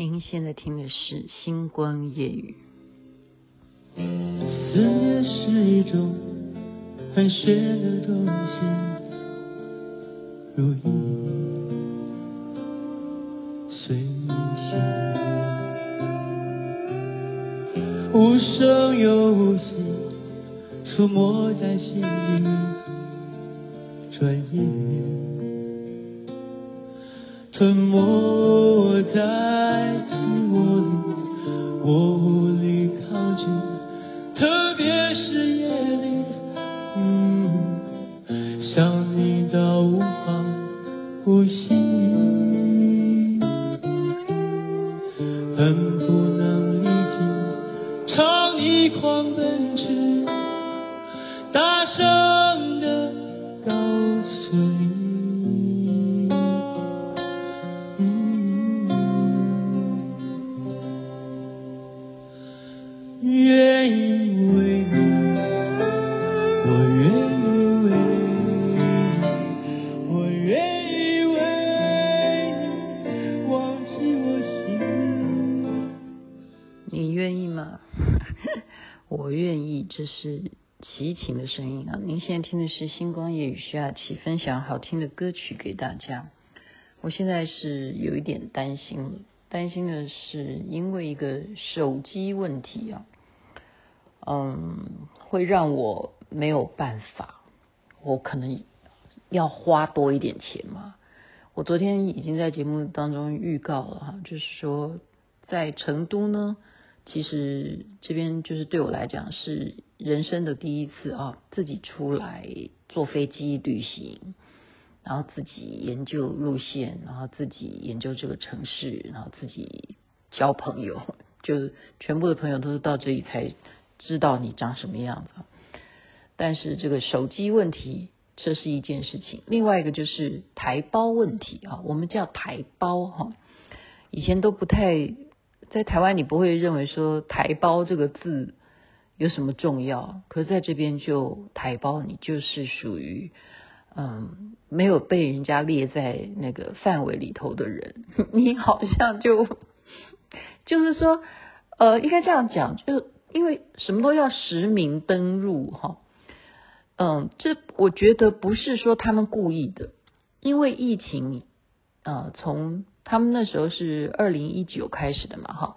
您现在听的是《星光夜雨》。思念是一种寒雪的东西，如影随形，无声又无息，出没在心里，转眼吞没在我愿意这是齐秦的声音啊！您现在听的是《星光夜雨》，徐雅琪分享好听的歌曲给大家。我现在是有一点担心，担心的是因为一个手机问题啊，嗯，会让我没有办法，我可能要花多一点钱嘛。我昨天已经在节目当中预告了哈，就是说在成都呢。其实这边就是对我来讲是人生的第一次啊，自己出来坐飞机旅行，然后自己研究路线，然后自己研究这个城市，然后自己交朋友，就全部的朋友都是到这里才知道你长什么样子。但是这个手机问题，这是一件事情，另外一个就是台胞问题啊，我们叫台胞哈，以前都不太。在台湾，你不会认为说“台胞”这个字有什么重要，可是在这边就“台胞”，你就是属于嗯没有被人家列在那个范围里头的人，你好像就就是说呃，应该这样讲，就因为什么都要实名登入哈，嗯，这我觉得不是说他们故意的，因为疫情呃从。他们那时候是二零一九开始的嘛，哈，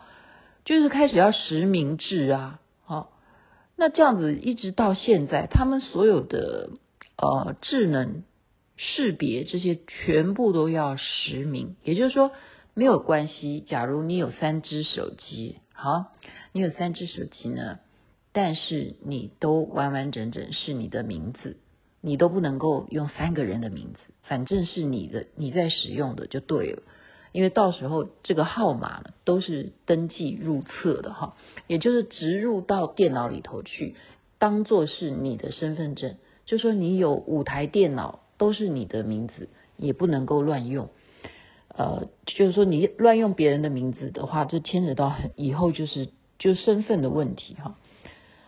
就是开始要实名制啊，好，那这样子一直到现在，他们所有的呃智能识别这些全部都要实名，也就是说没有关系。假如你有三只手机，好，你有三只手机呢，但是你都完完整整是你的名字，你都不能够用三个人的名字，反正是你的，你在使用的就对了。因为到时候这个号码呢，都是登记入册的哈，也就是植入到电脑里头去，当做是你的身份证。就说你有五台电脑都是你的名字，也不能够乱用。呃，就是说你乱用别人的名字的话，就牵扯到很以后就是就身份的问题哈。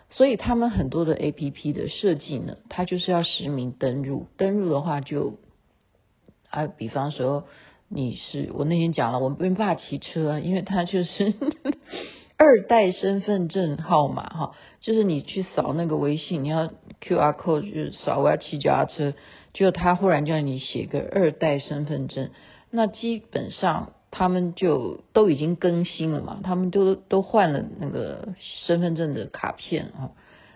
所以他们很多的 APP 的设计呢，它就是要实名登入，登入的话就啊，比方说。你是我那天讲了，我没办法骑车，因为他就是 二代身份证号码哈，就是你去扫那个微信，你要 QR code 就扫，我要骑脚踏车，就他忽然叫你写个二代身份证，那基本上他们就都已经更新了嘛，他们都都换了那个身份证的卡片啊，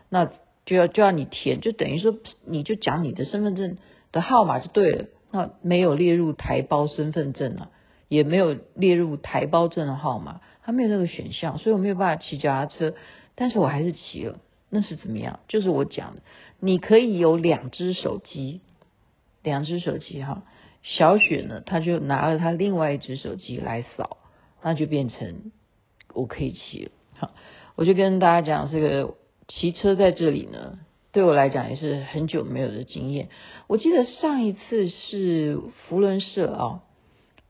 那就要就要你填，就等于说你就讲你的身份证的号码就对了。那没有列入台胞身份证啊，也没有列入台胞证的号码，他没有那个选项，所以我没有办法骑脚踏车，但是我还是骑了。那是怎么样？就是我讲的，你可以有两只手机，两只手机哈。小雪呢，他就拿了他另外一只手机来扫，那就变成我可以骑了。好，我就跟大家讲这个骑车在这里呢。对我来讲也是很久没有的经验。我记得上一次是福伦社啊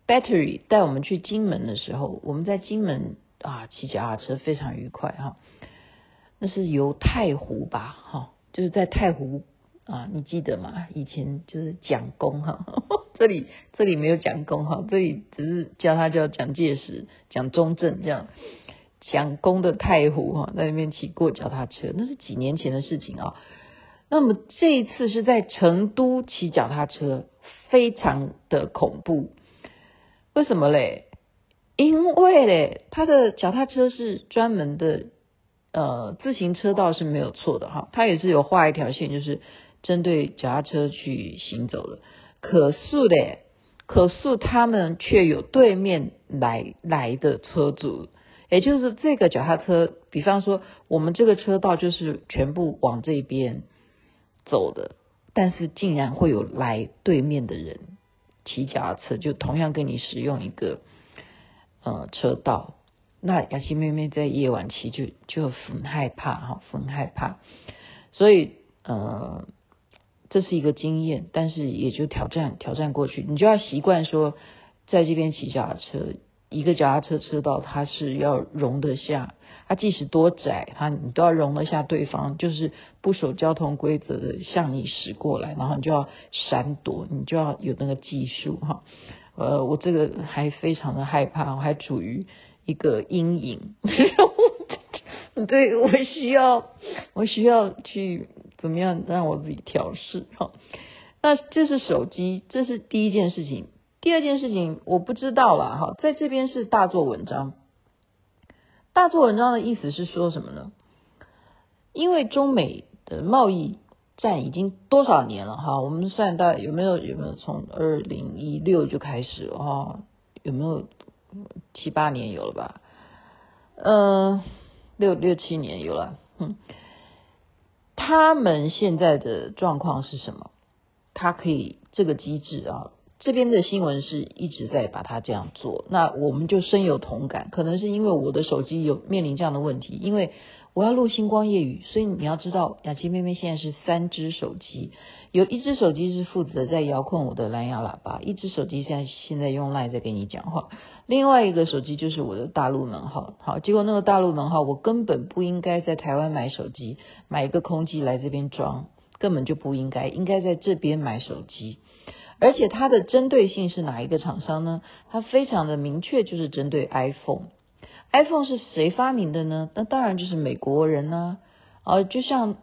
，Battery 带我们去金门的时候，我们在金门啊骑脚踏车非常愉快哈。那是游太湖吧哈，就是在太湖啊，你记得吗？以前就是蒋公哈，这里这里没有蒋公哈，这里只是叫他叫蒋介石、蒋中正这样。蒋公的太湖哈，在那边骑过脚踏车，那是几年前的事情啊。那么这一次是在成都骑脚踏车，非常的恐怖。为什么嘞？因为嘞，他的脚踏车是专门的，呃，自行车道是没有错的哈，他也是有画一条线，就是。针对脚踏车去行走的，可是嘞，可是他们却有对面来来的车主，也就是这个脚踏车，比方说我们这个车道就是全部往这边走的，但是竟然会有来对面的人骑脚踏车，就同样跟你使用一个呃车道，那雅琪妹妹在夜晚骑就就很害怕哈，很害怕，所以呃。这是一个经验，但是也就挑战挑战过去，你就要习惯说，在这边骑脚踏车，一个脚踏车车道它是要容得下，它即使多窄，它你都要容得下对方，就是不守交通规则的向你驶过来，然后你就要闪躲，你就要有那个技术哈。呃，我这个还非常的害怕，我还处于一个阴影，对，我需要我需要去。怎么样让我自己调试？哈，那这是手机，这是第一件事情。第二件事情我不知道了，哈，在这边是大做文章。大做文章的意思是说什么呢？因为中美的贸易战已经多少年了？哈，我们算到有没有有没有从二零一六就开始了？哈，有没有七八年有了吧？嗯，六六七年有了，嗯。他们现在的状况是什么？他可以这个机制啊，这边的新闻是一直在把它这样做，那我们就深有同感。可能是因为我的手机有面临这样的问题，因为我要录星光夜雨，所以你要知道，雅琪妹妹现在是三只手机，有一只手机是负责在遥控我的蓝牙喇叭，一只手机现在现在用 LINE 在跟你讲话。另外一个手机就是我的大陆门号，好，结果那个大陆门号我根本不应该在台湾买手机，买一个空机来这边装，根本就不应该，应该在这边买手机，而且它的针对性是哪一个厂商呢？它非常的明确，就是针对 iPhone。iPhone 是谁发明的呢？那当然就是美国人呢，啊，就像。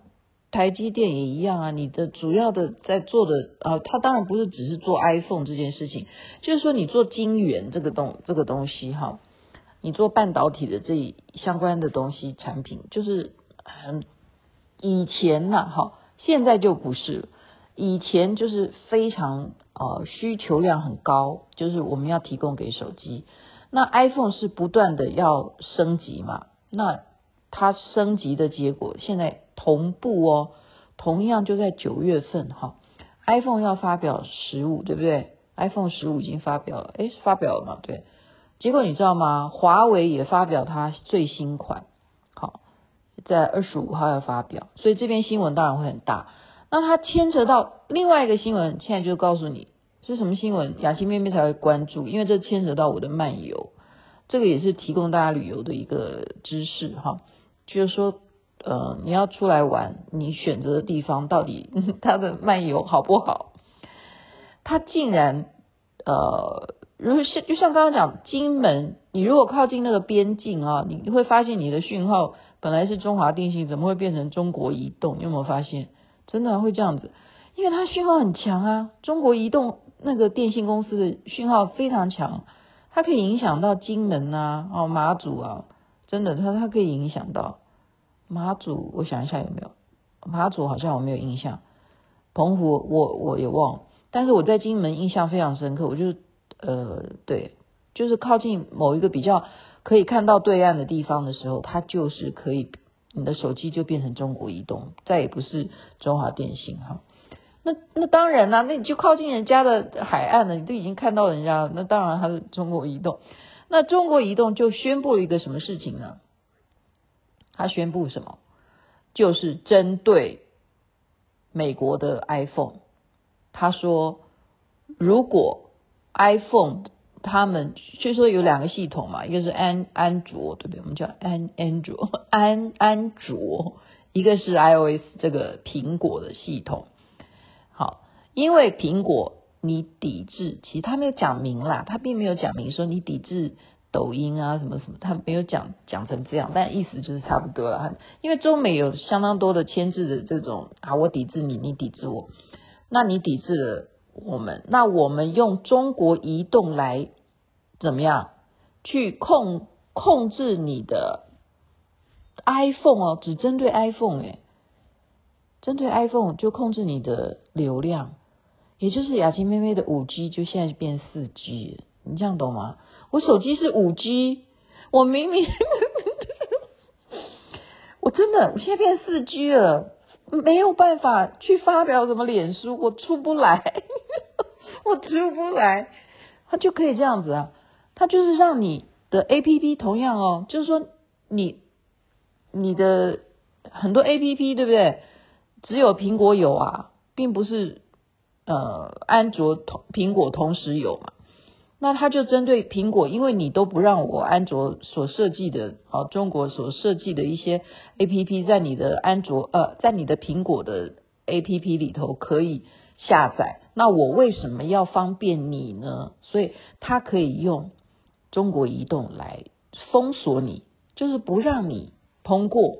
台积电也一样啊，你的主要的在做的啊，它当然不是只是做 iPhone 这件事情，就是说你做晶圆这个东这个东西哈，你做半导体的这相关的东西产品，就是很以前呐哈，现在就不是了，以前就是非常呃需求量很高，就是我们要提供给手机，那 iPhone 是不断的要升级嘛，那它升级的结果现在。同步哦，同样就在九月份哈，iPhone 要发表十五，对不对？iPhone 十五已经发表了，诶，发表了嘛？对。结果你知道吗？华为也发表它最新款，好，在二十五号要发表，所以这边新闻当然会很大。那它牵扯到另外一个新闻，现在就告诉你是什么新闻，雅琪妹妹才会关注，因为这牵扯到我的漫游，这个也是提供大家旅游的一个知识哈，就是说。呃，你要出来玩，你选择的地方到底它的漫游好不好？它竟然呃，如果像就像刚刚讲金门，你如果靠近那个边境啊，你会发现你的讯号本来是中华电信，怎么会变成中国移动？你有没有发现？真的会这样子？因为它讯号很强啊，中国移动那个电信公司的讯号非常强，它可以影响到金门啊，哦马祖啊，真的，它它可以影响到。马祖，我想一下有没有？马祖好像我没有印象。澎湖我，我也忘了。但是我在金门印象非常深刻，我就是呃，对，就是靠近某一个比较可以看到对岸的地方的时候，它就是可以，你的手机就变成中国移动，再也不是中华电信哈。那那当然啦，那你就靠近人家的海岸了，你都已经看到人家了，那当然他是中国移动。那中国移动就宣布一个什么事情呢？他宣布什么？就是针对美国的 iPhone，他说，如果 iPhone 他们据说有两个系统嘛，一个是安安卓，对不对？我们叫安安卓 安安卓，一个是 iOS 这个苹果的系统。好，因为苹果你抵制，其实他没有讲明啦，他并没有讲明说你抵制抖音啊什么什么，他没有讲讲成这样，但意思就是差不多了。因为中美有相当多的牵制的这种啊，我抵制你，你抵制我，那你抵制了我们，那我们用中国移动来怎么样去控控制你的 iPhone 哦，只针对 iPhone 诶。针对 iPhone 就控制你的流量，也就是雅琪妹妹的五 G 就现在变四 G，你这样懂吗？我手机是五 G，我明明 我真的我现在变四 G 了，没有办法去发表什么脸书，我出不来，我出不来，它就可以这样子啊，它就是让你的 APP 同样哦，就是说你你的很多 APP 对不对？只有苹果有啊，并不是呃安卓同苹果同时有嘛。那他就针对苹果，因为你都不让我安卓所设计的哦，中国所设计的一些 APP 在你的安卓呃，在你的苹果的 APP 里头可以下载。那我为什么要方便你呢？所以他可以用中国移动来封锁你，就是不让你通过。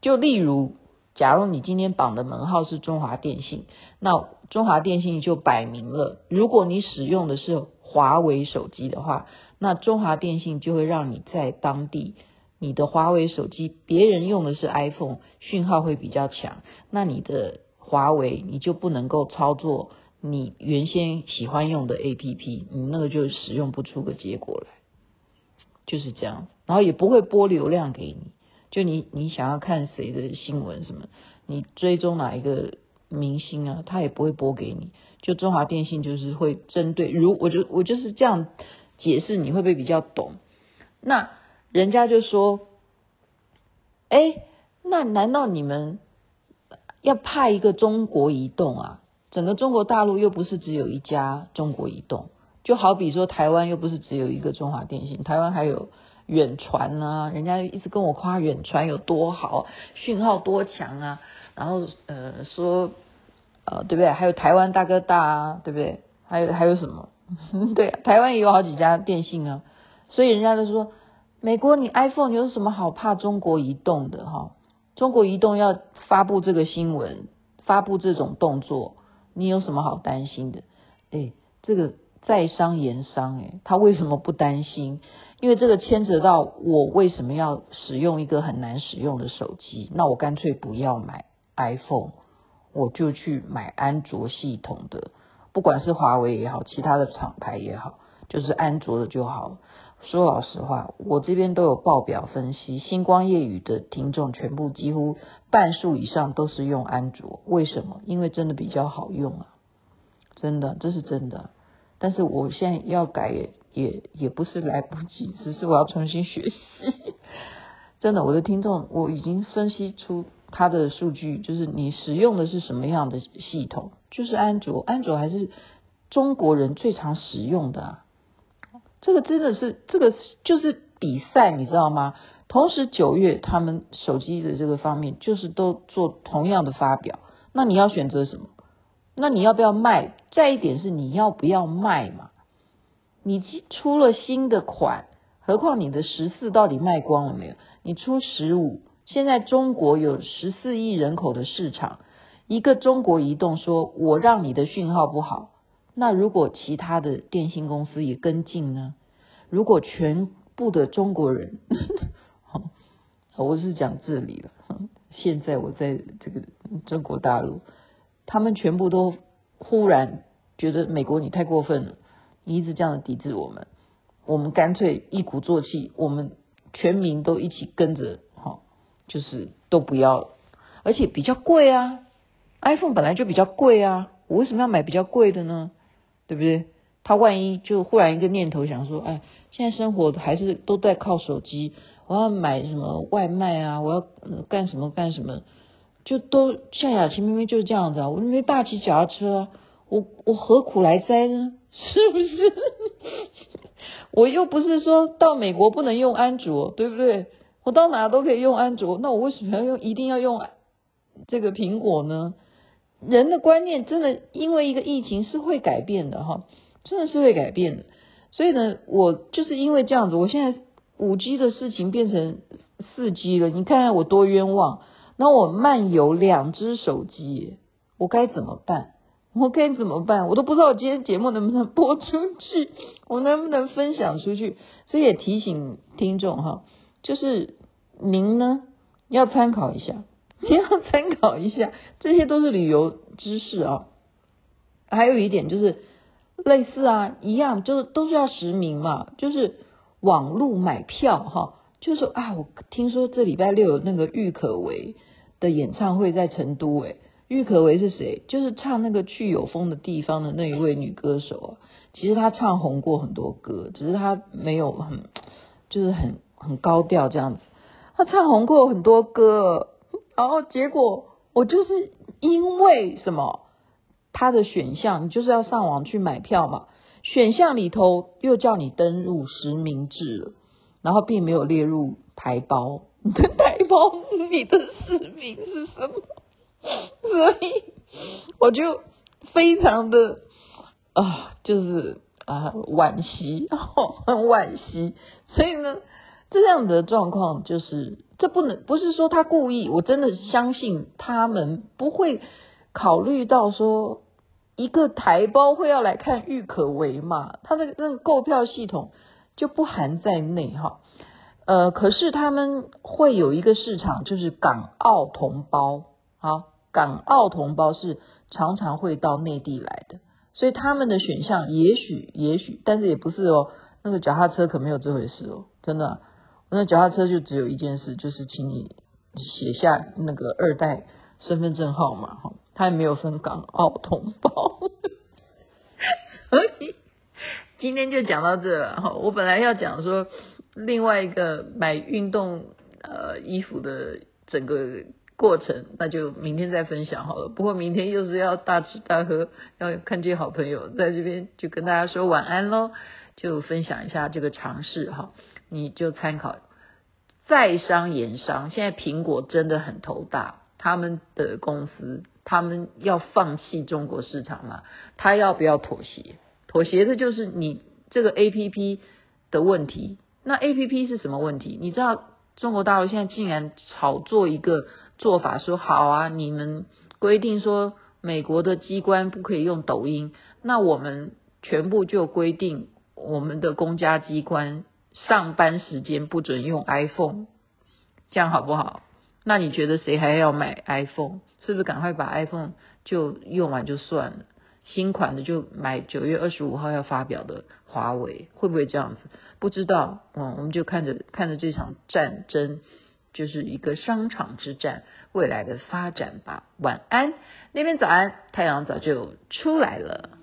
就例如。假如你今天绑的门号是中华电信，那中华电信就摆明了，如果你使用的是华为手机的话，那中华电信就会让你在当地，你的华为手机别人用的是 iPhone，讯号会比较强，那你的华为你就不能够操作你原先喜欢用的 APP，你那个就使用不出个结果来，就是这样，然后也不会拨流量给你。就你，你想要看谁的新闻什么，你追踪哪一个明星啊，他也不会播给你。就中华电信就是会针对，如我就我就是这样解释，你会不会比较懂？那人家就说，哎，那难道你们要派一个中国移动啊？整个中国大陆又不是只有一家中国移动，就好比说台湾又不是只有一个中华电信，台湾还有。远传啊，人家一直跟我夸远传有多好，讯号多强啊，然后呃说呃对不对？还有台湾大哥大啊，对不对？还有还有什么？对啊，台湾也有好几家电信啊，所以人家都说美国你 iPhone 有什么好怕中国移动的哈？中国移动要发布这个新闻，发布这种动作，你有什么好担心的？哎，这个。在商言商，诶，他为什么不担心？因为这个牵扯到我为什么要使用一个很难使用的手机？那我干脆不要买 iPhone，我就去买安卓系统的，不管是华为也好，其他的厂牌也好，就是安卓的就好。说老实话，我这边都有报表分析，星光夜雨的听众全部几乎半数以上都是用安卓，为什么？因为真的比较好用啊，真的，这是真的。但是我现在要改也也不是来不及，只是我要重新学习。真的，我的听众我已经分析出他的数据，就是你使用的是什么样的系统，就是安卓，安卓还是中国人最常使用的啊。这个真的是这个就是比赛，你知道吗？同时九月他们手机的这个方面就是都做同样的发表，那你要选择什么？那你要不要卖？再一点是你要不要卖嘛？你出了新的款，何况你的十四到底卖光了没有？你出十五，现在中国有十四亿人口的市场，一个中国移动说我让你的讯号不好，那如果其他的电信公司也跟进呢？如果全部的中国人，好 我是讲这里了，现在我在这个中国大陆。他们全部都忽然觉得美国你太过分了，你一直这样的抵制我们，我们干脆一鼓作气，我们全民都一起跟着，哈，就是都不要，而且比较贵啊，iPhone 本来就比较贵啊，我为什么要买比较贵的呢？对不对？他万一就忽然一个念头想说，哎，现在生活还是都在靠手机，我要买什么外卖啊，我要干什么干什么。就都像雅琪明明就是这样子啊，我没霸气脚踏车，我我何苦来哉呢？是不是？我又不是说到美国不能用安卓，对不对？我到哪都可以用安卓，那我为什么要用一定要用这个苹果呢？人的观念真的因为一个疫情是会改变的哈，真的是会改变的。所以呢，我就是因为这样子，我现在五 G 的事情变成四 G 了，你看看我多冤枉。那我漫游两只手机，我该怎么办？我该怎么办？我都不知道我今天节目能不能播出去，我能不能分享出去？所以也提醒听众哈，就是您呢要参考一下，你 要参考一下，这些都是旅游知识啊。还有一点就是类似啊，一样就是都是要实名嘛，就是网络买票哈。就是啊，我听说这礼拜六有那个郁可唯的演唱会在成都，诶，郁可唯是谁？就是唱那个去有风的地方的那一位女歌手啊。其实她唱红过很多歌，只是她没有很，就是很很高调这样子。她唱红过很多歌，然后结果我就是因为什么？她的选项你就是要上网去买票嘛，选项里头又叫你登入实名制了。然后并没有列入台胞，你 的台胞，你的实名是什么？所以我就非常的啊，就是啊惋惜，很惋惜。所以呢，这样的状况就是，这不能不是说他故意，我真的相信他们不会考虑到说一个台胞会要来看郁可唯嘛，他的那个购票系统。就不含在内哈，呃，可是他们会有一个市场，就是港澳同胞，好，港澳同胞是常常会到内地来的，所以他们的选项也许也许，但是也不是哦，那个脚踏车可没有这回事哦，真的，我那脚踏车就只有一件事，就是请你写下那个二代身份证号码哈，他也没有分港澳同胞，所以。今天就讲到这了哈，我本来要讲说另外一个买运动呃衣服的整个过程，那就明天再分享好了。不过明天又是要大吃大喝，要看见好朋友，在这边就跟大家说晚安喽，就分享一下这个尝试哈，你就参考。在商言商，现在苹果真的很头大，他们的公司他们要放弃中国市场嘛，他要不要妥协？妥协的就是你这个 APP 的问题。那 APP 是什么问题？你知道中国大陆现在竟然炒作一个做法，说好啊，你们规定说美国的机关不可以用抖音，那我们全部就规定我们的公家机关上班时间不准用 iPhone，这样好不好？那你觉得谁还要买 iPhone？是不是赶快把 iPhone 就用完就算了？新款的就买九月二十五号要发表的华为，会不会这样子？不知道，嗯，我们就看着看着这场战争，就是一个商场之战未来的发展吧。晚安，那边早安，太阳早就出来了。